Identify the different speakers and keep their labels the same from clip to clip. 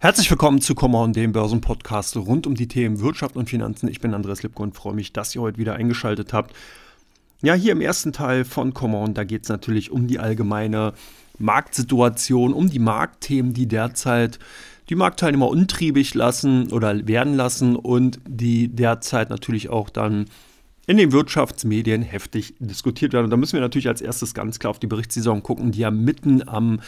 Speaker 1: Herzlich willkommen zu Komma und dem Börsenpodcast rund um die Themen Wirtschaft und Finanzen. Ich bin Andreas Lipko und freue mich, dass ihr heute wieder eingeschaltet habt. Ja, hier im ersten Teil von Common, da geht es natürlich um die allgemeine Marktsituation, um die Marktthemen, die derzeit die Marktteilnehmer untriebig lassen oder werden lassen und die derzeit natürlich auch dann in den Wirtschaftsmedien heftig diskutiert werden. Und da müssen wir natürlich als erstes ganz klar auf die Berichtssaison gucken, die ja mitten am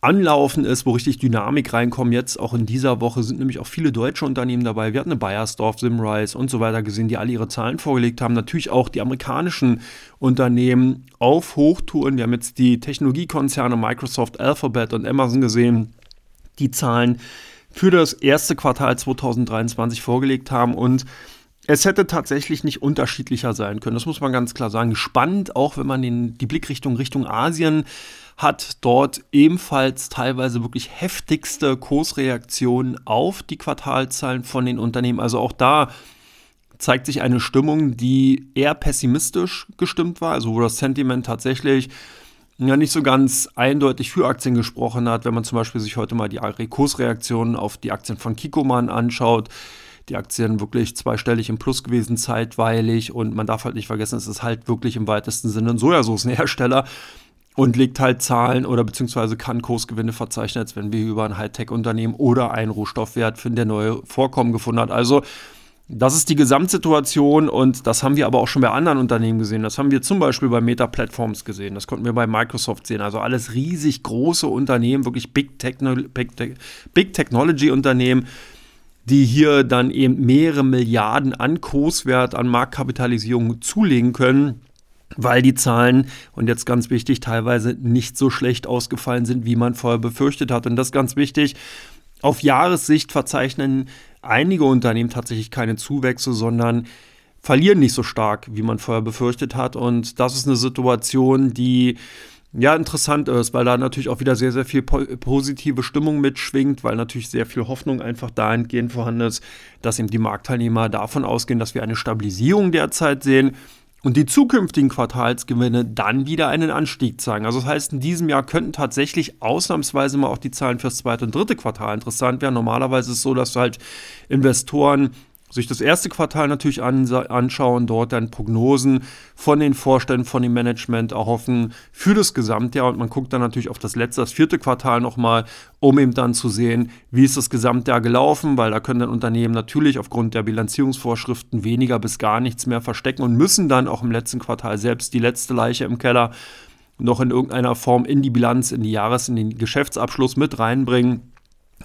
Speaker 1: Anlaufen ist, wo richtig Dynamik reinkommt. Jetzt auch in dieser Woche sind nämlich auch viele deutsche Unternehmen dabei. Wir hatten eine Bayersdorf, Simrise und so weiter gesehen, die alle ihre Zahlen vorgelegt haben. Natürlich auch die amerikanischen Unternehmen auf Hochtouren. Wir haben jetzt die Technologiekonzerne Microsoft, Alphabet und Amazon gesehen, die Zahlen für das erste Quartal 2023 vorgelegt haben und es hätte tatsächlich nicht unterschiedlicher sein können. Das muss man ganz klar sagen. Spannend, auch wenn man den, die Blickrichtung Richtung Asien hat dort ebenfalls teilweise wirklich heftigste Kursreaktionen auf die Quartalzahlen von den Unternehmen. Also auch da zeigt sich eine Stimmung, die eher pessimistisch gestimmt war, also wo das Sentiment tatsächlich ja nicht so ganz eindeutig für Aktien gesprochen hat, wenn man zum Beispiel sich heute mal die Kursreaktionen auf die Aktien von Kikoman anschaut. Die Aktien wirklich zweistellig im Plus gewesen zeitweilig und man darf halt nicht vergessen, es ist halt wirklich im weitesten Sinne ein Sojasoßenhersteller und legt halt Zahlen oder beziehungsweise kann Kursgewinne verzeichnen, als wenn wir über ein Hightech-Unternehmen oder einen Rohstoffwert finden, der neue Vorkommen gefunden hat. Also das ist die Gesamtsituation und das haben wir aber auch schon bei anderen Unternehmen gesehen. Das haben wir zum Beispiel bei Meta Platforms gesehen. Das konnten wir bei Microsoft sehen. Also alles riesig große Unternehmen, wirklich Big, Techno Big, Te Big Technology Unternehmen, die hier dann eben mehrere Milliarden an Kurswert, an Marktkapitalisierung zulegen können weil die Zahlen, und jetzt ganz wichtig, teilweise nicht so schlecht ausgefallen sind, wie man vorher befürchtet hat. Und das ist ganz wichtig. Auf Jahressicht verzeichnen einige Unternehmen tatsächlich keine Zuwächse, sondern verlieren nicht so stark, wie man vorher befürchtet hat. Und das ist eine Situation, die ja interessant ist, weil da natürlich auch wieder sehr, sehr viel positive Stimmung mitschwingt, weil natürlich sehr viel Hoffnung einfach dahingehend vorhanden ist, dass eben die Marktteilnehmer davon ausgehen, dass wir eine Stabilisierung derzeit sehen und die zukünftigen Quartalsgewinne dann wieder einen Anstieg zeigen. Also das heißt, in diesem Jahr könnten tatsächlich ausnahmsweise mal auch die Zahlen fürs zweite und dritte Quartal interessant werden. Normalerweise ist es so, dass halt Investoren sich das erste Quartal natürlich anschauen, dort dann Prognosen von den Vorständen, von dem Management erhoffen für das Gesamtjahr und man guckt dann natürlich auf das letzte, das vierte Quartal nochmal, um eben dann zu sehen, wie ist das Gesamtjahr gelaufen, weil da können dann Unternehmen natürlich aufgrund der Bilanzierungsvorschriften weniger bis gar nichts mehr verstecken und müssen dann auch im letzten Quartal selbst die letzte Leiche im Keller noch in irgendeiner Form in die Bilanz, in die Jahres-, in den Geschäftsabschluss mit reinbringen.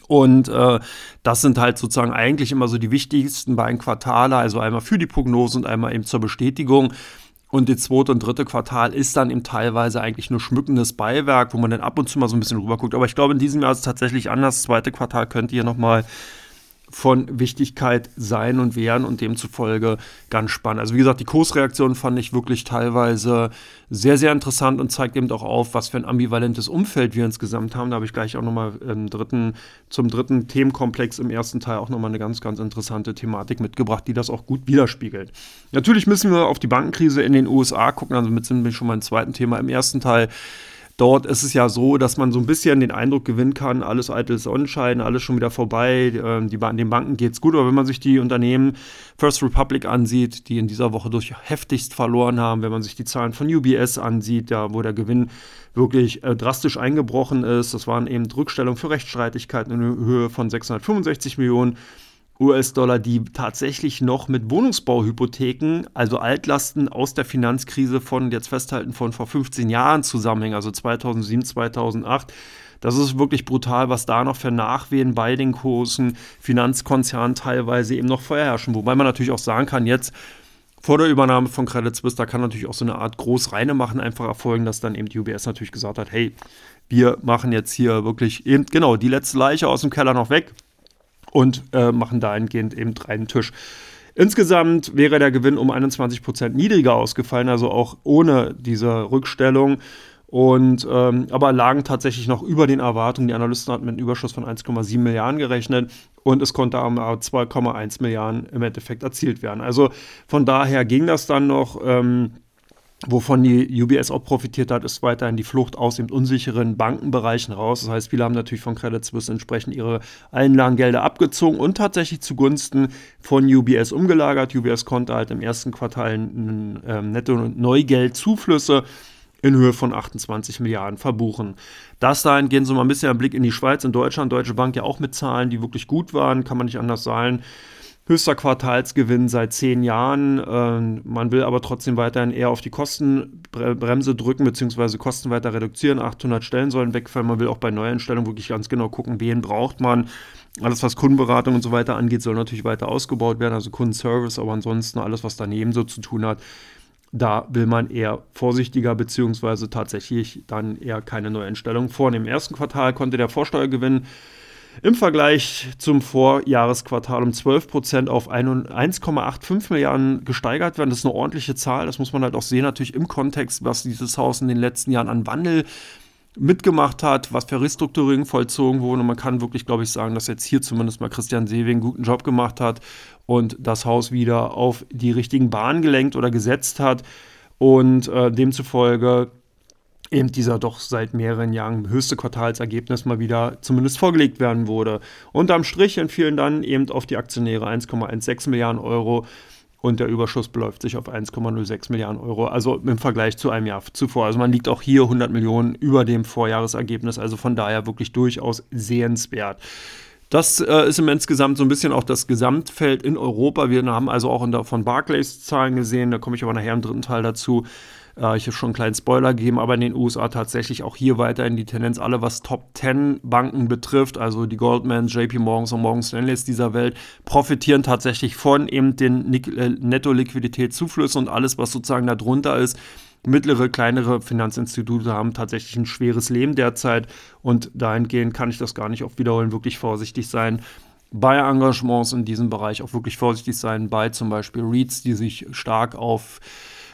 Speaker 1: Und äh, das sind halt sozusagen eigentlich immer so die wichtigsten beiden Quartale, also einmal für die Prognose und einmal eben zur Bestätigung. Und das zweite und dritte Quartal ist dann eben teilweise eigentlich nur schmückendes Beiwerk, wo man dann ab und zu mal so ein bisschen rüber guckt. Aber ich glaube, in diesem Jahr ist es tatsächlich anders. Das zweite Quartal könnte hier nochmal von Wichtigkeit sein und werden und demzufolge ganz spannend. Also wie gesagt, die Kursreaktion fand ich wirklich teilweise sehr, sehr interessant und zeigt eben auch auf, was für ein ambivalentes Umfeld wir insgesamt haben. Da habe ich gleich auch nochmal im dritten, zum dritten Themenkomplex im ersten Teil auch nochmal eine ganz, ganz interessante Thematik mitgebracht, die das auch gut widerspiegelt. Natürlich müssen wir auf die Bankenkrise in den USA gucken, also mit sind wir schon mal im zweiten Thema. Im ersten Teil Dort ist es ja so, dass man so ein bisschen den Eindruck gewinnen kann, alles eitel Sonnenschein, alles schon wieder vorbei, ähm, die, den Banken geht es gut. Aber wenn man sich die Unternehmen First Republic ansieht, die in dieser Woche durch heftigst verloren haben, wenn man sich die Zahlen von UBS ansieht, ja, wo der Gewinn wirklich äh, drastisch eingebrochen ist, das waren eben Rückstellungen für Rechtsstreitigkeiten in Höhe von 665 Millionen. US-Dollar, die tatsächlich noch mit Wohnungsbauhypotheken, also Altlasten aus der Finanzkrise von jetzt festhalten von vor 15 Jahren zusammenhängen, also 2007, 2008. Das ist wirklich brutal, was da noch für Nachwehen bei den großen Finanzkonzernen teilweise eben noch vorherrschen. Wobei man natürlich auch sagen kann, jetzt vor der Übernahme von Credit Suisse, da kann natürlich auch so eine Art Großreine machen einfach erfolgen, dass dann eben die UBS natürlich gesagt hat, hey, wir machen jetzt hier wirklich eben, genau, die letzte Leiche aus dem Keller noch weg und äh, machen dahingehend eben einen Tisch. Insgesamt wäre der Gewinn um 21 Prozent niedriger ausgefallen, also auch ohne diese Rückstellung. Und ähm, aber lagen tatsächlich noch über den Erwartungen. Die Analysten hatten mit einem Überschuss von 1,7 Milliarden gerechnet und es konnte am 2,1 Milliarden im Endeffekt erzielt werden. Also von daher ging das dann noch. Ähm, Wovon die UBS auch profitiert hat, ist weiterhin die Flucht aus den unsicheren Bankenbereichen raus. Das heißt, viele haben natürlich von Credit Suisse entsprechend ihre Einlagengelder abgezogen und tatsächlich zugunsten von UBS umgelagert. UBS konnte halt im ersten Quartal ähm, Netto-Neugeldzuflüsse in Höhe von 28 Milliarden verbuchen. Das dahin gehen so mal ein bisschen ein Blick in die Schweiz, in Deutschland, Deutsche Bank ja auch mit Zahlen, die wirklich gut waren, kann man nicht anders sagen höchster Quartalsgewinn seit zehn Jahren. Äh, man will aber trotzdem weiterhin eher auf die Kostenbremse drücken, beziehungsweise Kosten weiter reduzieren. 800 Stellen sollen wegfallen. Man will auch bei Neueinstellungen wirklich ganz genau gucken, wen braucht man. Alles, was Kundenberatung und so weiter angeht, soll natürlich weiter ausgebaut werden, also Kundenservice, aber ansonsten alles, was daneben so zu tun hat, da will man eher vorsichtiger beziehungsweise tatsächlich dann eher keine Neueinstellung vornehmen. Im ersten Quartal konnte der Vorsteuergewinn im Vergleich zum Vorjahresquartal um 12 Prozent auf 1,85 Milliarden gesteigert werden. Das ist eine ordentliche Zahl. Das muss man halt auch sehen, natürlich im Kontext, was dieses Haus in den letzten Jahren an Wandel mitgemacht hat, was für Restrukturierung vollzogen wurde. Und man kann wirklich, glaube ich, sagen, dass jetzt hier zumindest mal Christian Seewing einen guten Job gemacht hat und das Haus wieder auf die richtigen Bahnen gelenkt oder gesetzt hat. Und äh, demzufolge eben dieser doch seit mehreren Jahren höchste Quartalsergebnis mal wieder zumindest vorgelegt werden wurde. Unterm Strich entfielen dann eben auf die Aktionäre 1,16 Milliarden Euro und der Überschuss beläuft sich auf 1,06 Milliarden Euro, also im Vergleich zu einem Jahr zuvor. Also man liegt auch hier 100 Millionen über dem Vorjahresergebnis, also von daher wirklich durchaus sehenswert. Das äh, ist im insgesamt so ein bisschen auch das Gesamtfeld in Europa. Wir haben also auch der, von Barclays Zahlen gesehen, da komme ich aber nachher im dritten Teil dazu. Äh, ich habe schon einen kleinen Spoiler gegeben, aber in den USA tatsächlich auch hier weiterhin die Tendenz, alle was Top 10 Banken betrifft, also die Goldman, JP Morgans und Morgan Stanleys dieser Welt, profitieren tatsächlich von eben den äh, Netto-Liquiditätszuflüssen und alles, was sozusagen darunter ist. Mittlere, kleinere Finanzinstitute haben tatsächlich ein schweres Leben derzeit und dahingehend kann ich das gar nicht oft wiederholen, wirklich vorsichtig sein bei Engagements in diesem Bereich auch wirklich vorsichtig sein, bei zum Beispiel REITs, die sich stark auf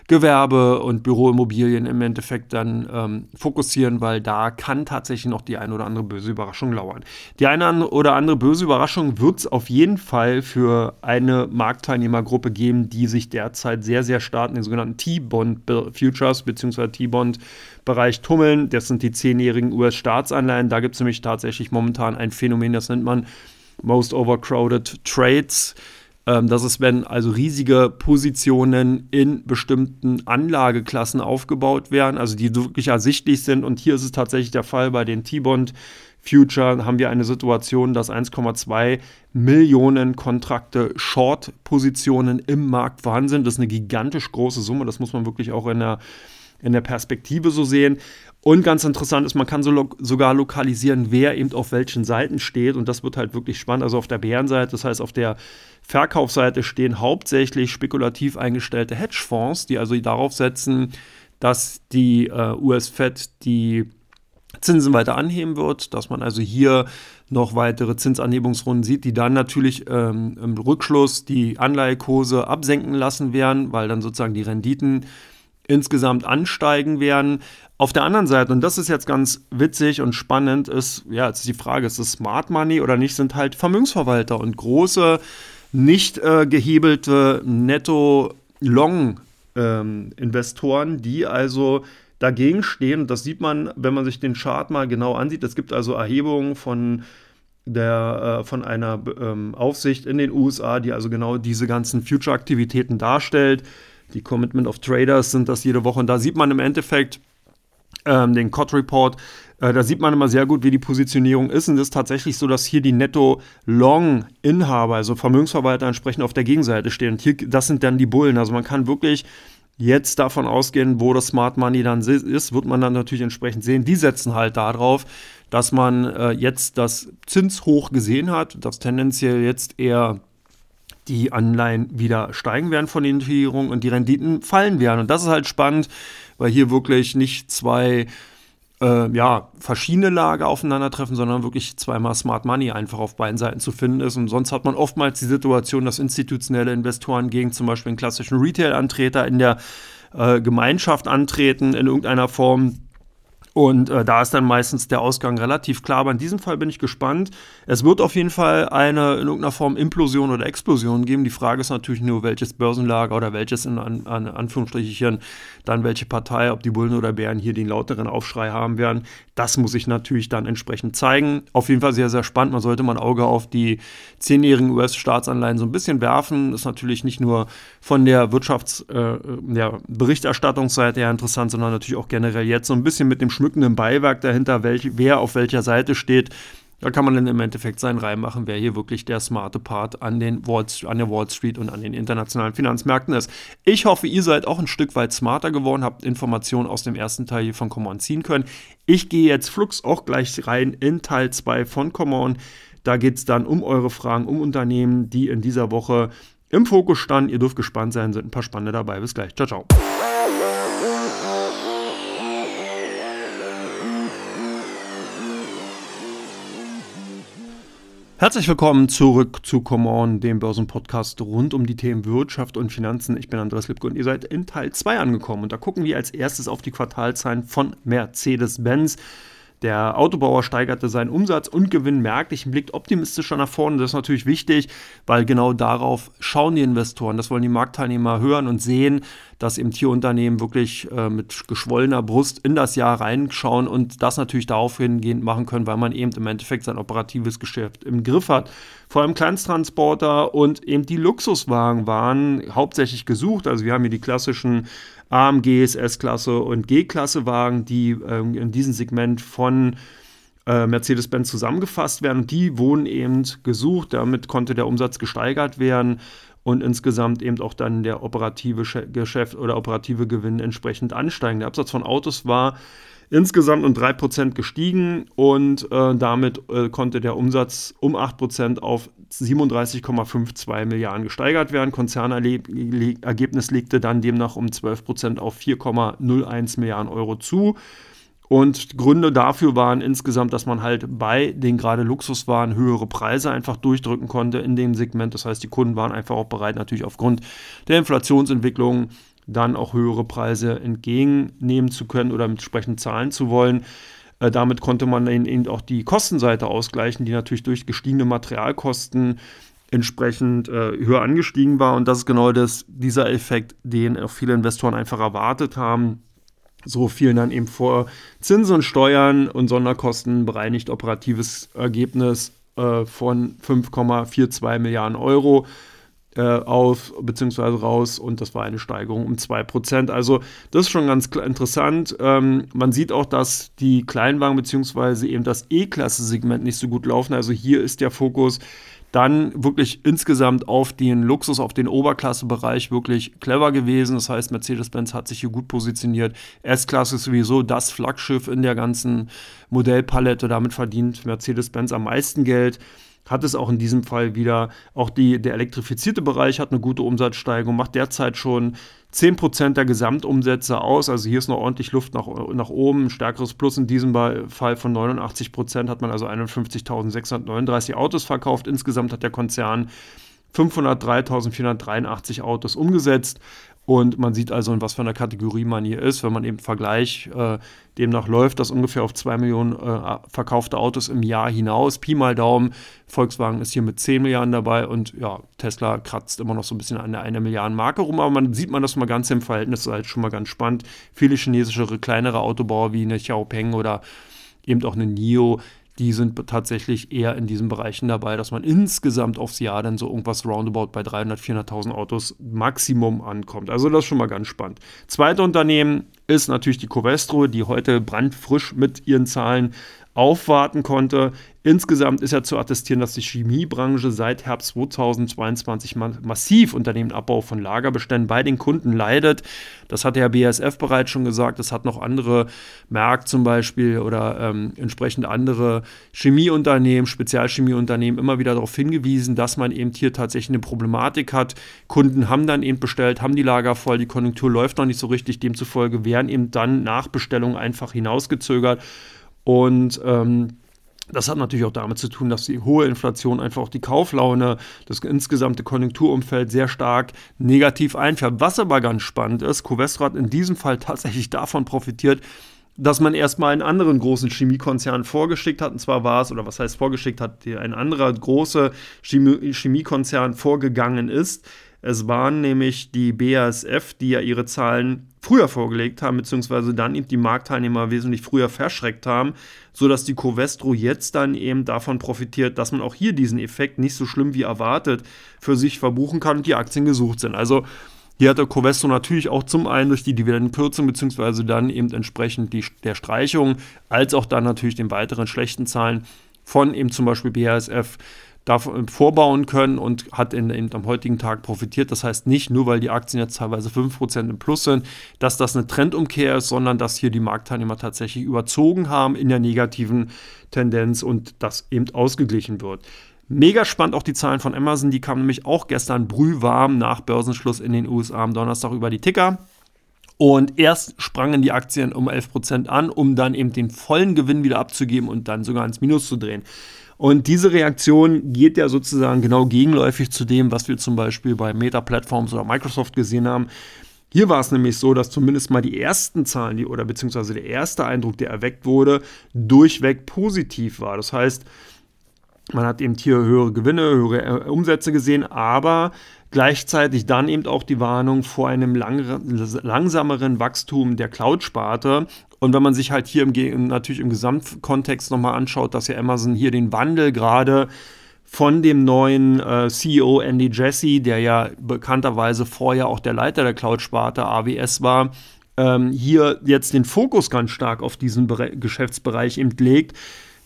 Speaker 1: Gewerbe und Büroimmobilien im Endeffekt dann ähm, fokussieren, weil da kann tatsächlich noch die eine oder andere böse Überraschung lauern. Die eine oder andere böse Überraschung wird es auf jeden Fall für eine Marktteilnehmergruppe geben, die sich derzeit sehr, sehr stark in den sogenannten T-Bond Futures bzw. T-Bond Bereich tummeln. Das sind die zehnjährigen US-Staatsanleihen. Da gibt es nämlich tatsächlich momentan ein Phänomen, das nennt man Most Overcrowded Trades. Ähm, das ist, wenn also riesige Positionen in bestimmten Anlageklassen aufgebaut werden, also die wirklich ersichtlich sind. Und hier ist es tatsächlich der Fall bei den T-Bond. Future haben wir eine Situation, dass 1,2 Millionen Kontrakte Short-Positionen im Markt vorhanden sind. Das ist eine gigantisch große Summe. Das muss man wirklich auch in der, in der Perspektive so sehen. Und ganz interessant ist, man kann so lo sogar lokalisieren, wer eben auf welchen Seiten steht. Und das wird halt wirklich spannend. Also auf der Bärenseite, das heißt auf der Verkaufsseite stehen hauptsächlich spekulativ eingestellte Hedgefonds, die also darauf setzen, dass die äh, US-Fed die Zinsen weiter anheben wird, dass man also hier noch weitere Zinsanhebungsrunden sieht, die dann natürlich ähm, im Rückschluss die Anleihekurse absenken lassen werden, weil dann sozusagen die Renditen insgesamt ansteigen werden. Auf der anderen Seite, und das ist jetzt ganz witzig und spannend, ist, ja, jetzt ist die Frage, ist es Smart Money oder nicht, sind halt Vermögensverwalter und große, nicht äh, gehebelte Netto-Long-Investoren, ähm, die also dagegen stehen. Und das sieht man, wenn man sich den Chart mal genau ansieht. Es gibt also Erhebungen von der, äh, von einer ähm, Aufsicht in den USA, die also genau diese ganzen Future-Aktivitäten darstellt. Die Commitment of Traders sind das jede Woche. Und da sieht man im Endeffekt, ähm, den COD Report. Äh, da sieht man immer sehr gut, wie die Positionierung ist. Und es ist tatsächlich so, dass hier die Netto-Long-Inhaber, also Vermögensverwalter, entsprechend auf der Gegenseite stehen. Und hier, das sind dann die Bullen. Also man kann wirklich jetzt davon ausgehen, wo das Smart Money dann ist, wird man dann natürlich entsprechend sehen. Die setzen halt darauf, dass man äh, jetzt das Zinshoch gesehen hat, dass tendenziell jetzt eher die Anleihen wieder steigen werden von den Regierungen und die Renditen fallen werden. Und das ist halt spannend, weil hier wirklich nicht zwei äh, ja, verschiedene Lager aufeinandertreffen, sondern wirklich zweimal Smart Money einfach auf beiden Seiten zu finden ist. Und sonst hat man oftmals die Situation, dass institutionelle Investoren gegen zum Beispiel einen klassischen Retail-Antreter in der äh, Gemeinschaft antreten, in irgendeiner Form Und äh, da ist dann meistens der Ausgang relativ klar. Aber in diesem Fall bin ich gespannt. Es wird auf jeden Fall eine in irgendeiner Form Implosion oder Explosion geben. Die Frage ist natürlich nur, welches Börsenlager oder welches in an, an Anführungsstrichen dann welche Partei, ob die Bullen oder Bären hier den lauteren Aufschrei haben werden. Das muss ich natürlich dann entsprechend zeigen. Auf jeden Fall sehr, sehr spannend. Man sollte mal ein Auge auf die zehnjährigen US-Staatsanleihen so ein bisschen werfen. Ist natürlich nicht nur von der Wirtschaftsberichterstattungsseite äh, her interessant, sondern natürlich auch generell jetzt so ein bisschen mit dem schmückenden Beiwerk dahinter, welch, wer auf welcher Seite steht. Da kann man dann im Endeffekt seinen Reim machen, wer hier wirklich der smarte Part an, den Wall, an der Wall Street und an den internationalen Finanzmärkten ist. Ich hoffe, ihr seid auch ein Stück weit smarter geworden, habt Informationen aus dem ersten Teil hier von Common ziehen können. Ich gehe jetzt flux auch gleich rein in Teil 2 von Common. Da geht es dann um eure Fragen, um Unternehmen, die in dieser Woche im Fokus standen. Ihr dürft gespannt sein, sind ein paar Spannende dabei. Bis gleich. Ciao, ciao. Herzlich willkommen zurück zu Come On, dem Börsenpodcast rund um die Themen Wirtschaft und Finanzen. Ich bin Andreas Lipke und ihr seid in Teil 2 angekommen. Und da gucken wir als erstes auf die Quartalzahlen von Mercedes-Benz. Der Autobauer steigerte seinen Umsatz und Gewinn merklich und blickt optimistischer nach vorne. Das ist natürlich wichtig, weil genau darauf schauen die Investoren. Das wollen die Marktteilnehmer hören und sehen, dass eben Tierunternehmen wirklich äh, mit geschwollener Brust in das Jahr reinschauen und das natürlich darauf hingehend machen können, weil man eben im Endeffekt sein operatives Geschäft im Griff hat. Vor allem Kleinsttransporter und eben die Luxuswagen waren hauptsächlich gesucht. Also wir haben hier die klassischen AMGs, S-Klasse und G-Klasse Wagen, die ähm, in diesem Segment von äh, Mercedes-Benz zusammengefasst werden. Die wurden eben gesucht. Damit konnte der Umsatz gesteigert werden und insgesamt eben auch dann der operative Geschäft oder operative Gewinn entsprechend ansteigen. Der Absatz von Autos war insgesamt um 3% gestiegen und äh, damit äh, konnte der Umsatz um 8% auf 37,52 Milliarden gesteigert werden. Konzernergebnis legte dann demnach um 12% auf 4,01 Milliarden Euro zu. Und Gründe dafür waren insgesamt, dass man halt bei den gerade Luxuswaren höhere Preise einfach durchdrücken konnte in dem Segment. Das heißt, die Kunden waren einfach auch bereit, natürlich aufgrund der Inflationsentwicklung dann auch höhere Preise entgegennehmen zu können oder entsprechend zahlen zu wollen. Äh, damit konnte man eben auch die Kostenseite ausgleichen, die natürlich durch gestiegene Materialkosten entsprechend äh, höher angestiegen war. Und das ist genau das, dieser Effekt, den auch viele Investoren einfach erwartet haben. So fielen dann eben vor Zinsen Steuern und Sonderkosten bereinigt operatives Ergebnis äh, von 5,42 Milliarden Euro äh, auf beziehungsweise raus und das war eine Steigerung um 2%. Also das ist schon ganz interessant. Ähm, man sieht auch, dass die Kleinwagen beziehungsweise eben das E-Klasse-Segment nicht so gut laufen. Also hier ist der Fokus dann wirklich insgesamt auf den Luxus, auf den Oberklassebereich wirklich clever gewesen. Das heißt, Mercedes-Benz hat sich hier gut positioniert. S-Klasse ist sowieso das Flaggschiff in der ganzen Modellpalette. Damit verdient Mercedes-Benz am meisten Geld hat es auch in diesem Fall wieder. Auch die, der elektrifizierte Bereich hat eine gute Umsatzsteigerung, macht derzeit schon 10% der Gesamtumsätze aus. Also hier ist noch ordentlich Luft nach, nach oben. Ein stärkeres Plus in diesem Fall von 89% hat man also 51.639 Autos verkauft. Insgesamt hat der Konzern 503.483 Autos umgesetzt. Und man sieht also, in was für einer Kategorie man hier ist. Wenn man eben Vergleich äh, demnach läuft, das ungefähr auf 2 Millionen äh, verkaufte Autos im Jahr hinaus. Pi mal Daumen. Volkswagen ist hier mit 10 Milliarden dabei und ja, Tesla kratzt immer noch so ein bisschen an der 1 Milliarden Marke rum. Aber man sieht man das mal ganz im Verhältnis, das ist halt schon mal ganz spannend. Viele chinesische kleinere Autobauer wie eine Xiaopeng oder eben auch eine NIO, die sind tatsächlich eher in diesen Bereichen dabei, dass man insgesamt aufs Jahr dann so irgendwas roundabout bei 300.000, 400.000 Autos Maximum ankommt. Also das ist schon mal ganz spannend. Zweite Unternehmen ist natürlich die Covestro, die heute brandfrisch mit ihren Zahlen aufwarten konnte. Insgesamt ist ja zu attestieren, dass die Chemiebranche seit Herbst 2022 massiv unter dem Abbau von Lagerbeständen bei den Kunden leidet. Das hat der BASF bereits schon gesagt. Das hat noch andere Merck zum Beispiel oder ähm, entsprechend andere Chemieunternehmen, Spezialchemieunternehmen immer wieder darauf hingewiesen, dass man eben hier tatsächlich eine Problematik hat. Kunden haben dann eben bestellt, haben die Lager voll, die Konjunktur läuft noch nicht so richtig. Demzufolge werden eben dann Nachbestellungen einfach hinausgezögert. Und ähm, das hat natürlich auch damit zu tun, dass die hohe Inflation einfach auch die Kauflaune, das insgesamte Konjunkturumfeld sehr stark negativ einfärbt. Was aber ganz spannend ist, Covestro hat in diesem Fall tatsächlich davon profitiert, dass man erstmal einen anderen großen Chemiekonzern vorgeschickt hat. Und zwar war es, oder was heißt vorgeschickt hat, ein anderer großer Chemie Chemiekonzern vorgegangen ist. Es waren nämlich die BASF, die ja ihre Zahlen früher vorgelegt haben, beziehungsweise dann eben die Marktteilnehmer wesentlich früher verschreckt haben, sodass die Covestro jetzt dann eben davon profitiert, dass man auch hier diesen Effekt nicht so schlimm wie erwartet für sich verbuchen kann und die Aktien gesucht sind. Also hier hat der Covestro natürlich auch zum einen durch die Dividendenkürzung beziehungsweise dann eben entsprechend die, der Streichung, als auch dann natürlich den weiteren schlechten Zahlen von eben zum Beispiel BASF vorbauen können und hat in, in, am heutigen Tag profitiert. Das heißt nicht nur, weil die Aktien jetzt teilweise 5% im Plus sind, dass das eine Trendumkehr ist, sondern dass hier die Marktteilnehmer tatsächlich überzogen haben in der negativen Tendenz und das eben ausgeglichen wird. Mega spannend auch die Zahlen von Amazon, die kamen nämlich auch gestern brühwarm nach Börsenschluss in den USA am Donnerstag über die Ticker. Und erst sprangen die Aktien um 11% an, um dann eben den vollen Gewinn wieder abzugeben und dann sogar ins Minus zu drehen. Und diese Reaktion geht ja sozusagen genau gegenläufig zu dem, was wir zum Beispiel bei Meta Platforms oder Microsoft gesehen haben. Hier war es nämlich so, dass zumindest mal die ersten Zahlen, die, oder beziehungsweise der erste Eindruck, der erweckt wurde, durchweg positiv war. Das heißt, man hat eben hier höhere Gewinne, höhere äh, Umsätze gesehen, aber gleichzeitig dann eben auch die Warnung vor einem lang, langsameren Wachstum der Cloud-Sparte. Und wenn man sich halt hier im, natürlich im Gesamtkontext nochmal anschaut, dass ja Amazon hier den Wandel gerade von dem neuen äh, CEO Andy Jassy, der ja bekannterweise vorher auch der Leiter der Cloud-Sparte AWS war, ähm, hier jetzt den Fokus ganz stark auf diesen Bere Geschäftsbereich eben legt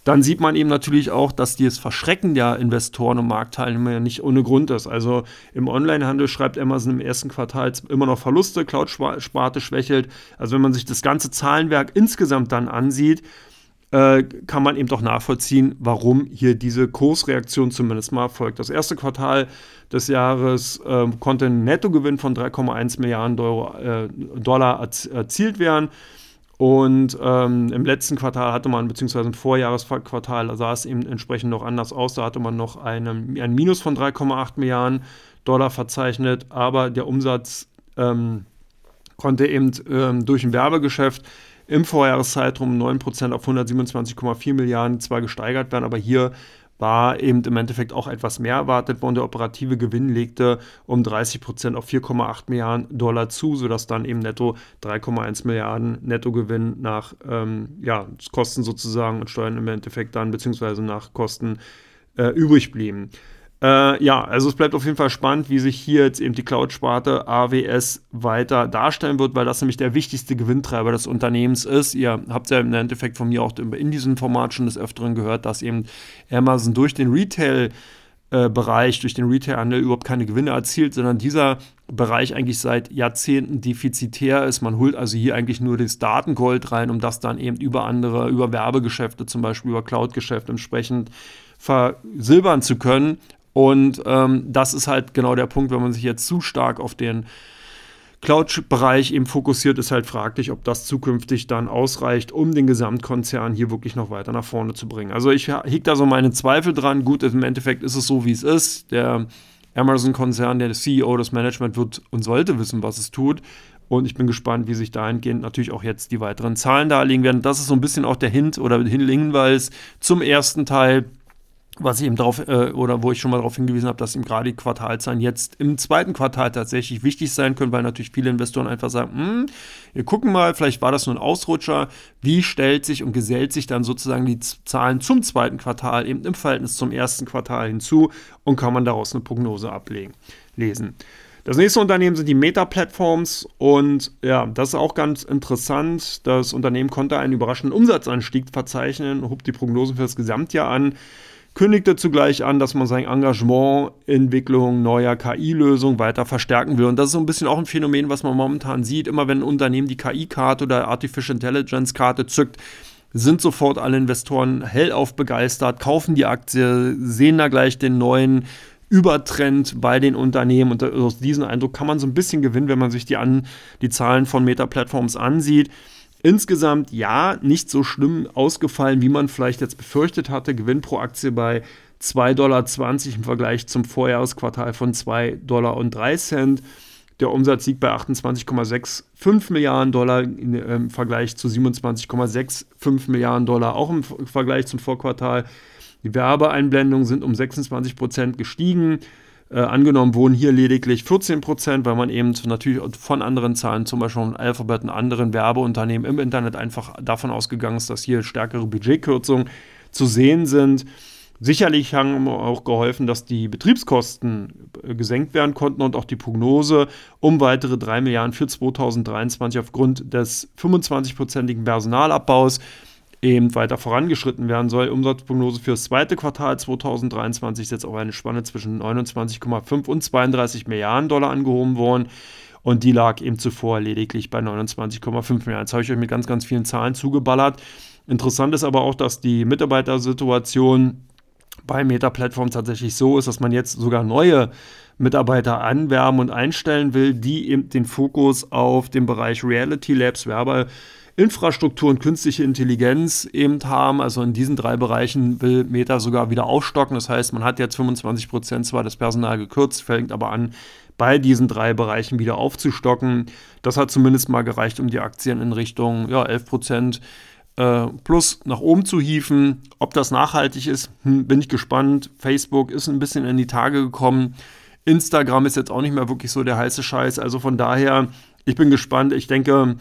Speaker 1: dann sieht man eben natürlich auch, dass dieses Verschrecken der Investoren und Marktteilnehmer ja nicht ohne Grund ist. Also im Onlinehandel schreibt Amazon im ersten Quartal immer noch Verluste, Cloud-Sparte schwächelt. Also wenn man sich das ganze Zahlenwerk insgesamt dann ansieht, äh, kann man eben doch nachvollziehen, warum hier diese Kursreaktion zumindest mal erfolgt. Das erste Quartal des Jahres äh, konnte ein Nettogewinn von 3,1 Milliarden Euro, äh, Dollar erzielt werden. Und ähm, im letzten Quartal hatte man, beziehungsweise im Vorjahresquartal, sah es eben entsprechend noch anders aus. Da hatte man noch eine, ein Minus von 3,8 Milliarden Dollar verzeichnet, aber der Umsatz ähm, konnte eben ähm, durch ein Werbegeschäft im Vorjahreszeitraum 9% auf 127,4 Milliarden zwar gesteigert werden, aber hier war eben im Endeffekt auch etwas mehr erwartet worden. Der operative Gewinn legte um 30 Prozent auf 4,8 Milliarden Dollar zu, sodass dann eben netto 3,1 Milliarden Nettogewinn nach ähm, ja, Kosten sozusagen und Steuern im Endeffekt dann, beziehungsweise nach Kosten äh, übrig blieben. Äh, ja, also es bleibt auf jeden Fall spannend, wie sich hier jetzt eben die Cloud-Sparte AWS weiter darstellen wird, weil das nämlich der wichtigste Gewinntreiber des Unternehmens ist. Ihr habt ja im Endeffekt von mir auch in diesem Format schon des Öfteren gehört, dass eben Amazon durch den Retail äh, Bereich, durch den Retailhandel überhaupt keine Gewinne erzielt, sondern dieser Bereich eigentlich seit Jahrzehnten defizitär ist. Man holt also hier eigentlich nur das Datengold rein, um das dann eben über andere, über Werbegeschäfte, zum Beispiel über Cloud-Geschäfte entsprechend versilbern zu können. Und ähm, das ist halt genau der Punkt, wenn man sich jetzt zu stark auf den Cloud-Bereich eben fokussiert, ist halt fraglich, ob das zukünftig dann ausreicht, um den Gesamtkonzern hier wirklich noch weiter nach vorne zu bringen. Also ich hege da so meine Zweifel dran. Gut, im Endeffekt ist es so, wie es ist. Der Amazon-Konzern, der CEO, das Management wird und sollte wissen, was es tut. Und ich bin gespannt, wie sich dahingehend natürlich auch jetzt die weiteren Zahlen darlegen werden. Das ist so ein bisschen auch der Hint oder Hinweis zum ersten Teil was ich eben darauf, äh, oder wo ich schon mal darauf hingewiesen habe, dass eben gerade die Quartalzahlen jetzt im zweiten Quartal tatsächlich wichtig sein können, weil natürlich viele Investoren einfach sagen, hm, wir gucken mal, vielleicht war das nur ein Ausrutscher, wie stellt sich und gesellt sich dann sozusagen die Zahlen zum zweiten Quartal eben im Verhältnis zum ersten Quartal hinzu und kann man daraus eine Prognose ablegen, lesen. Das nächste Unternehmen sind die Meta-Plattforms und ja, das ist auch ganz interessant. Das Unternehmen konnte einen überraschenden Umsatzanstieg verzeichnen, hob die Prognosen für das Gesamtjahr an kündigte zugleich an, dass man sein Engagement Entwicklung neuer KI-Lösungen weiter verstärken will. Und das ist so ein bisschen auch ein Phänomen, was man momentan sieht. Immer wenn ein Unternehmen die KI-Karte oder Artificial Intelligence-Karte zückt, sind sofort alle Investoren hellauf begeistert, kaufen die Aktie, sehen da gleich den neuen Übertrend bei den Unternehmen. Und aus diesem Eindruck kann man so ein bisschen gewinnen, wenn man sich die, an, die Zahlen von Meta-Plattforms ansieht. Insgesamt ja, nicht so schlimm ausgefallen, wie man vielleicht jetzt befürchtet hatte. Gewinn pro Aktie bei 2,20 Dollar im Vergleich zum Vorjahresquartal von 2,03 Dollar. Der Umsatz liegt bei 28,65 Milliarden Dollar im Vergleich zu 27,65 Milliarden Dollar, auch im Vergleich zum Vorquartal. Die Werbeeinblendungen sind um 26 Prozent gestiegen. Äh, angenommen wurden hier lediglich 14 Prozent, weil man eben natürlich von anderen Zahlen, zum Beispiel von Alphabet und anderen Werbeunternehmen im Internet einfach davon ausgegangen ist, dass hier stärkere Budgetkürzungen zu sehen sind. Sicherlich haben auch geholfen, dass die Betriebskosten äh, gesenkt werden konnten und auch die Prognose um weitere 3 Milliarden für 2023 aufgrund des 25-prozentigen Personalabbaus eben weiter vorangeschritten werden soll. Umsatzprognose für das zweite Quartal 2023 ist jetzt auf eine Spanne zwischen 29,5 und 32 Milliarden Dollar angehoben worden. Und die lag eben zuvor lediglich bei 29,5 Milliarden. Jetzt habe ich euch mit ganz, ganz vielen Zahlen zugeballert. Interessant ist aber auch, dass die Mitarbeitersituation bei Meta Platform tatsächlich so ist, dass man jetzt sogar neue Mitarbeiter anwerben und einstellen will, die eben den Fokus auf den Bereich Reality Labs, Werbe, Infrastruktur und künstliche Intelligenz eben haben. Also in diesen drei Bereichen will Meta sogar wieder aufstocken. Das heißt, man hat jetzt 25 Prozent zwar das Personal gekürzt, fängt aber an, bei diesen drei Bereichen wieder aufzustocken. Das hat zumindest mal gereicht, um die Aktien in Richtung ja, 11 Prozent äh, plus nach oben zu hieven. Ob das nachhaltig ist, hm, bin ich gespannt. Facebook ist ein bisschen in die Tage gekommen. Instagram ist jetzt auch nicht mehr wirklich so der heiße Scheiß. Also von daher, ich bin gespannt. Ich denke,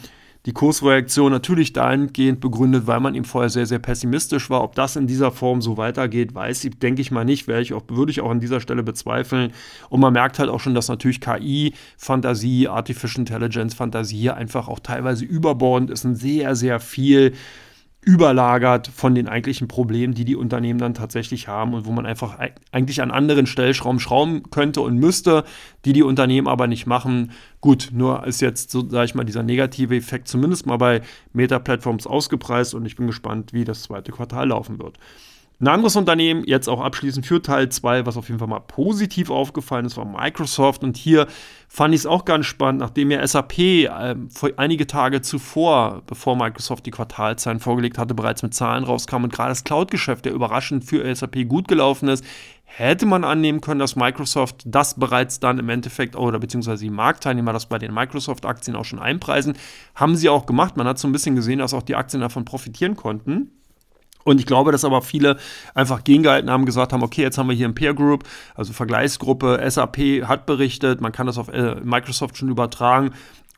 Speaker 1: die Kursreaktion natürlich dahingehend begründet, weil man ihm vorher sehr, sehr pessimistisch war. Ob das in dieser Form so weitergeht, weiß ich, denke ich mal nicht, ich auch, würde ich auch an dieser Stelle bezweifeln. Und man merkt halt auch schon, dass natürlich KI, Fantasie, Artificial Intelligence, Fantasie hier einfach auch teilweise überbordend ist und sehr, sehr viel überlagert von den eigentlichen Problemen, die die Unternehmen dann tatsächlich haben und wo man einfach eigentlich an anderen Stellschrauben schrauben könnte und müsste, die die Unternehmen aber nicht machen. Gut, nur ist jetzt so, sage ich mal, dieser negative Effekt zumindest mal bei Meta-Plattforms ausgepreist und ich bin gespannt, wie das zweite Quartal laufen wird. Ein anderes Unternehmen, jetzt auch abschließend für Teil 2, was auf jeden Fall mal positiv aufgefallen ist, war Microsoft. Und hier fand ich es auch ganz spannend, nachdem ja SAP äh, einige Tage zuvor, bevor Microsoft die Quartalzahlen vorgelegt hatte, bereits mit Zahlen rauskam und gerade das Cloud-Geschäft, der überraschend für SAP gut gelaufen ist, hätte man annehmen können, dass Microsoft das bereits dann im Endeffekt, oder beziehungsweise die Marktteilnehmer das bei den Microsoft-Aktien auch schon einpreisen. Haben sie auch gemacht. Man hat so ein bisschen gesehen, dass auch die Aktien davon profitieren konnten. Und ich glaube, dass aber viele einfach gegengehalten haben, gesagt haben, okay, jetzt haben wir hier ein Peer Group, also Vergleichsgruppe, SAP hat berichtet, man kann das auf äh, Microsoft schon übertragen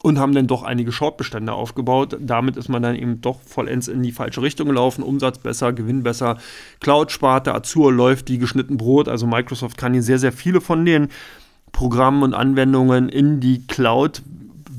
Speaker 1: und haben dann doch einige Shortbestände aufgebaut. Damit ist man dann eben doch vollends in die falsche Richtung gelaufen. Umsatz besser, Gewinn besser, Cloud-Sparte, Azure läuft wie geschnitten Brot. Also Microsoft kann hier sehr, sehr viele von den Programmen und Anwendungen in die Cloud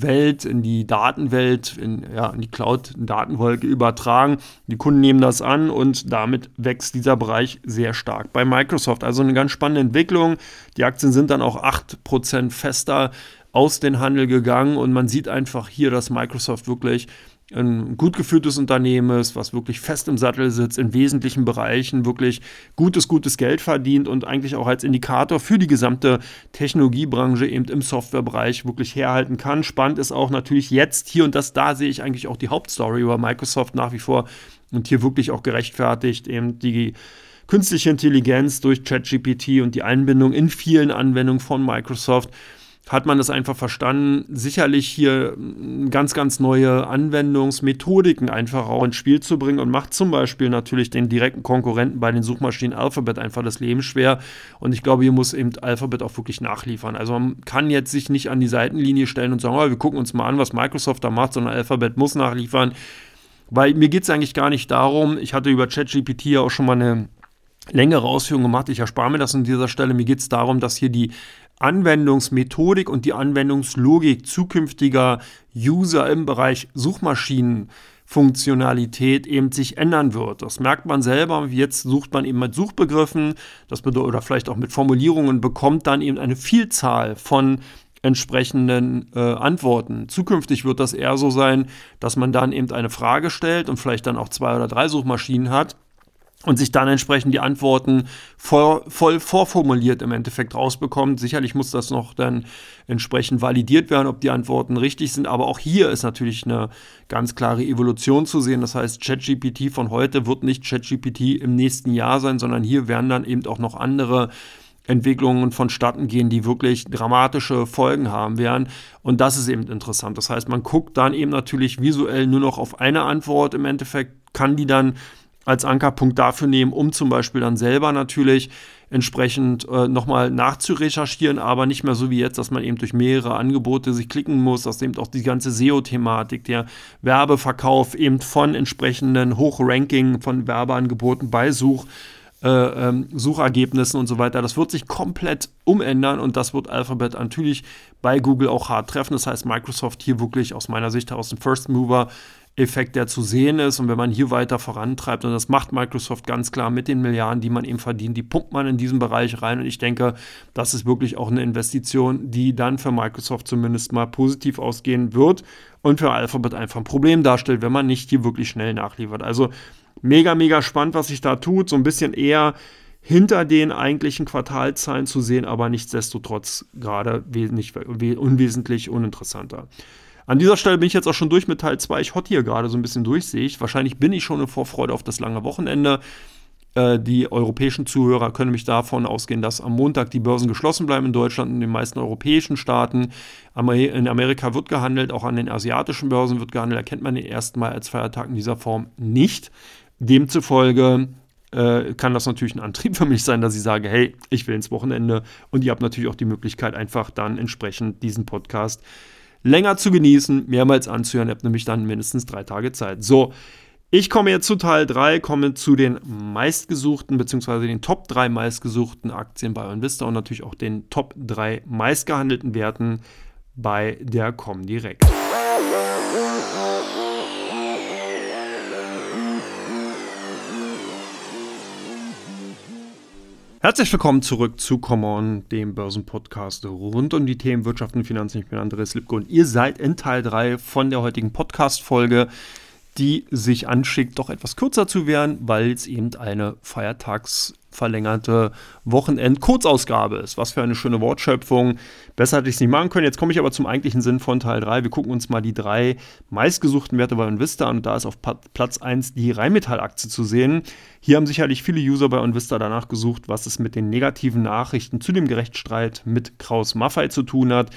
Speaker 1: Welt, in die Datenwelt, in, ja, in die Cloud-Datenwolke übertragen. Die Kunden nehmen das an und damit wächst dieser Bereich sehr stark bei Microsoft. Also eine ganz spannende Entwicklung. Die Aktien sind dann auch 8% fester aus den Handel gegangen und man sieht einfach hier, dass Microsoft wirklich ein gut geführtes Unternehmen ist, was wirklich fest im Sattel sitzt, in wesentlichen Bereichen wirklich gutes, gutes Geld verdient und eigentlich auch als Indikator für die gesamte Technologiebranche eben im Softwarebereich wirklich herhalten kann. Spannend ist auch natürlich jetzt hier und das, da sehe ich eigentlich auch die Hauptstory über Microsoft nach wie vor und hier wirklich auch gerechtfertigt eben die künstliche Intelligenz durch ChatGPT und die Einbindung in vielen Anwendungen von Microsoft hat man das einfach verstanden, sicherlich hier ganz, ganz neue Anwendungsmethodiken einfach auch ins Spiel zu bringen und macht zum Beispiel natürlich den direkten Konkurrenten bei den Suchmaschinen Alphabet einfach das Leben schwer. Und ich glaube, hier muss eben Alphabet auch wirklich nachliefern. Also man kann jetzt sich nicht an die Seitenlinie stellen und sagen, oh, wir gucken uns mal an, was Microsoft da macht, sondern Alphabet muss nachliefern. Weil mir geht es eigentlich gar nicht darum, ich hatte über ChatGPT ja auch schon mal eine längere Ausführung gemacht. Ich erspare mir das an dieser Stelle. Mir geht es darum, dass hier die Anwendungsmethodik und die Anwendungslogik zukünftiger User im Bereich Suchmaschinenfunktionalität eben sich ändern wird. Das merkt man selber. Jetzt sucht man eben mit Suchbegriffen das bedeutet, oder vielleicht auch mit Formulierungen, bekommt dann eben eine Vielzahl von entsprechenden äh, Antworten. Zukünftig wird das eher so sein, dass man dann eben eine Frage stellt und vielleicht dann auch zwei oder drei Suchmaschinen hat und sich dann entsprechend die Antworten voll, voll vorformuliert im Endeffekt rausbekommt. Sicherlich muss das noch dann entsprechend validiert werden, ob die Antworten richtig sind, aber auch hier ist natürlich eine ganz klare Evolution zu sehen. Das heißt, ChatGPT von heute wird nicht ChatGPT im nächsten Jahr sein, sondern hier werden dann eben auch noch andere Entwicklungen vonstatten gehen, die wirklich dramatische Folgen haben werden. Und das ist eben interessant. Das heißt, man guckt dann eben natürlich visuell nur noch auf eine Antwort. Im Endeffekt kann die dann als Ankerpunkt dafür nehmen, um zum Beispiel dann selber natürlich entsprechend äh, nochmal nachzurecherchieren, aber nicht mehr so wie jetzt, dass man eben durch mehrere Angebote sich klicken muss, dass eben auch die ganze SEO-Thematik, der Werbeverkauf eben von entsprechenden Hochranking von Werbeangeboten bei Such äh, ähm, Suchergebnissen und so weiter. Das wird sich komplett umändern und das wird Alphabet natürlich bei Google auch hart treffen. Das heißt, Microsoft hier wirklich aus meiner Sicht aus dem First Mover Effekt, der zu sehen ist. Und wenn man hier weiter vorantreibt, und das macht Microsoft ganz klar mit den Milliarden, die man eben verdient, die pumpt man in diesen Bereich rein. Und ich denke, das ist wirklich auch eine Investition, die dann für Microsoft zumindest mal positiv ausgehen wird und für Alphabet einfach ein Problem darstellt, wenn man nicht hier wirklich schnell nachliefert. Also mega, mega spannend, was sich da tut. So ein bisschen eher hinter den eigentlichen Quartalzahlen zu sehen, aber nichtsdestotrotz gerade nicht unwesentlich uninteressanter. An dieser Stelle bin ich jetzt auch schon durch mit Teil 2. Ich hot hier gerade so ein bisschen durch, sehe ich. Wahrscheinlich bin ich schon in Vorfreude auf das lange Wochenende. Äh, die europäischen Zuhörer können mich davon ausgehen, dass am Montag die Börsen geschlossen bleiben in Deutschland und in den meisten europäischen Staaten. In Amerika wird gehandelt, auch an den asiatischen Börsen wird gehandelt. Erkennt man den ersten Mal als Feiertag in dieser Form nicht. Demzufolge äh, kann das natürlich ein Antrieb für mich sein, dass ich sage, hey, ich will ins Wochenende und ihr habt natürlich auch die Möglichkeit, einfach dann entsprechend diesen Podcast länger zu genießen, mehrmals anzuhören. Ihr habt nämlich dann mindestens drei Tage Zeit. So, ich komme jetzt zu Teil 3, komme zu den meistgesuchten bzw. den Top 3 meistgesuchten Aktien bei Invista und natürlich auch den Top 3 meistgehandelten Werten bei der Comdirect. Herzlich willkommen zurück zu Come On, dem Börsenpodcast rund um die Themen Wirtschaft und Finanzen. Ich bin Andreas Lipko und ihr seid in Teil 3 von der heutigen Podcast-Folge die sich anschickt, doch etwas kürzer zu werden, weil es eben eine feiertagsverlängerte Wochenend-Kurzausgabe ist. Was für eine schöne Wortschöpfung. Besser hätte ich es nicht machen können. Jetzt komme ich aber zum eigentlichen Sinn von Teil 3. Wir gucken uns mal die drei meistgesuchten Werte bei Invista an. Und da ist auf Platz 1 die Rheinmetall-Aktie zu sehen. Hier haben sicherlich viele User bei Invista danach gesucht, was es mit den negativen Nachrichten zu dem Gerechtsstreit mit Kraus-Maffei zu tun hat.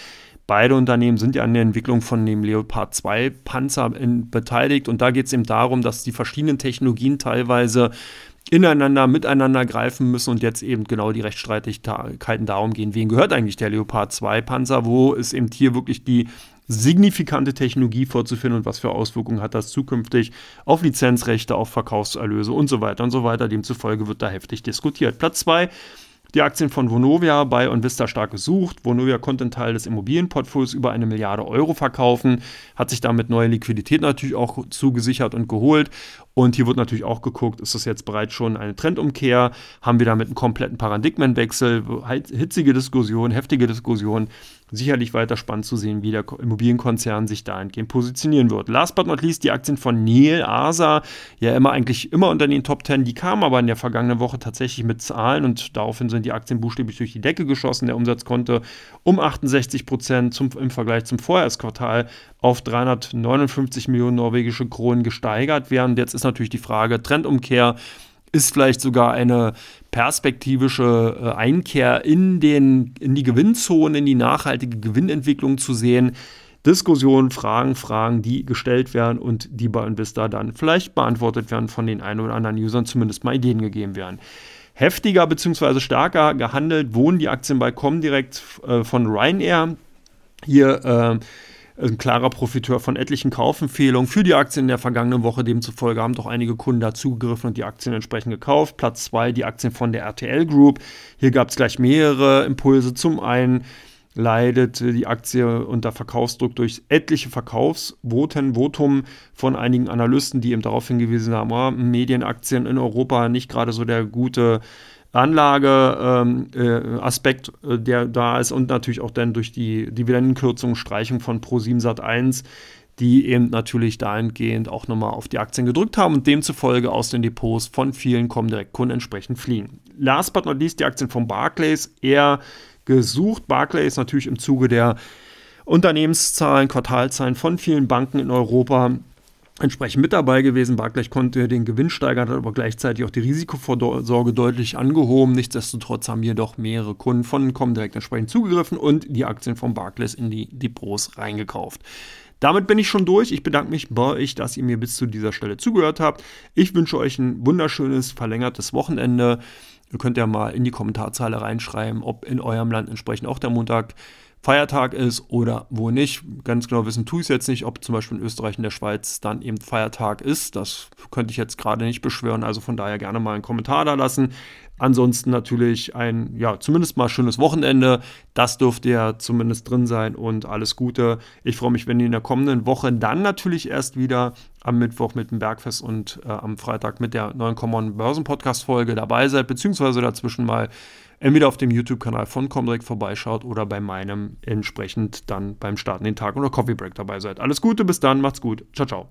Speaker 1: Beide Unternehmen sind ja an der Entwicklung von dem Leopard 2 Panzer in, beteiligt und da geht es eben darum, dass die verschiedenen Technologien teilweise ineinander, miteinander greifen müssen und jetzt eben genau die Rechtsstreitigkeiten darum gehen, wen gehört eigentlich der Leopard 2 Panzer, wo ist eben hier wirklich die signifikante Technologie vorzufinden und was für Auswirkungen hat das zukünftig auf Lizenzrechte, auf Verkaufserlöse und so weiter und so weiter. Demzufolge wird da heftig diskutiert. Platz 2 die Aktien von Vonovia bei Onvista stark gesucht. Vonovia konnte einen Teil des Immobilienportfolios über eine Milliarde Euro verkaufen, hat sich damit neue Liquidität natürlich auch zugesichert und geholt. Und hier wird natürlich auch geguckt, ist das jetzt bereits schon eine Trendumkehr? Haben wir damit einen kompletten Paradigmenwechsel? Hitzige Diskussion, heftige Diskussion sicherlich weiter spannend zu sehen, wie der Immobilienkonzern sich dahingehend positionieren wird. Last but not least die Aktien von Neil Asa, ja immer eigentlich immer unter den Top 10, die kamen aber in der vergangenen Woche tatsächlich mit Zahlen und daraufhin sind die Aktien buchstäblich durch die Decke geschossen. Der Umsatz konnte um 68 Prozent im Vergleich zum Vorjahresquartal auf 359 Millionen norwegische Kronen gesteigert werden. Jetzt ist natürlich die Frage, Trendumkehr, ist vielleicht sogar eine perspektivische äh, Einkehr in, den, in die Gewinnzone, in die nachhaltige Gewinnentwicklung zu sehen. Diskussionen, Fragen, Fragen, die gestellt werden und die bei Invista dann vielleicht beantwortet werden von den ein oder anderen Usern, zumindest mal Ideen gegeben werden. Heftiger bzw. stärker gehandelt wurden die Aktien bei Comdirect äh, von Ryanair. Hier äh, ein klarer Profiteur von etlichen Kaufempfehlungen für die Aktien in der vergangenen Woche. Demzufolge haben doch einige Kunden dazugegriffen und die Aktien entsprechend gekauft. Platz zwei die Aktien von der RTL Group. Hier gab es gleich mehrere Impulse. Zum einen leidet die Aktie unter Verkaufsdruck durch etliche Verkaufsvoten, Votum von einigen Analysten, die eben darauf hingewiesen haben, oh, Medienaktien in Europa nicht gerade so der gute Anlageaspekt, ähm, äh, der da ist und natürlich auch dann durch die Dividendenkürzung, Streichung von Pro7 Sat1, die eben natürlich dahingehend auch nochmal auf die Aktien gedrückt haben und demzufolge aus den Depots von vielen Comdirect-Kunden entsprechend fliehen. Last but not least die Aktien von Barclays, eher gesucht. Barclays natürlich im Zuge der Unternehmenszahlen, Quartalzahlen von vielen Banken in Europa entsprechend mit dabei gewesen. Barclays konnte den Gewinn steigern, hat aber gleichzeitig auch die Risikovorsorge deutlich angehoben. Nichtsdestotrotz haben hier doch mehrere Kunden von Comdirect entsprechend zugegriffen und die Aktien von Barclays in die Depots reingekauft. Damit bin ich schon durch. Ich bedanke mich bei euch, dass ihr mir bis zu dieser Stelle zugehört habt. Ich wünsche euch ein wunderschönes, verlängertes Wochenende. Ihr könnt ja mal in die Kommentarzeile reinschreiben, ob in eurem Land entsprechend auch der Montag Feiertag ist oder wo nicht. Ganz genau wissen tue ich es jetzt nicht, ob zum Beispiel in Österreich und der Schweiz dann eben Feiertag ist. Das könnte ich jetzt gerade nicht beschwören. Also von daher gerne mal einen Kommentar da lassen. Ansonsten natürlich ein, ja, zumindest mal schönes Wochenende. Das dürfte ja zumindest drin sein und alles Gute. Ich freue mich, wenn ihr in der kommenden Woche dann natürlich erst wieder am Mittwoch mit dem Bergfest und äh, am Freitag mit der neuen Common Börsen Podcast Folge dabei seid, beziehungsweise dazwischen mal entweder auf dem YouTube-Kanal von Comdirect vorbeischaut oder bei meinem entsprechend dann beim Starten den Tag oder Coffee Break dabei seid. Alles Gute, bis dann, macht's gut. Ciao, ciao.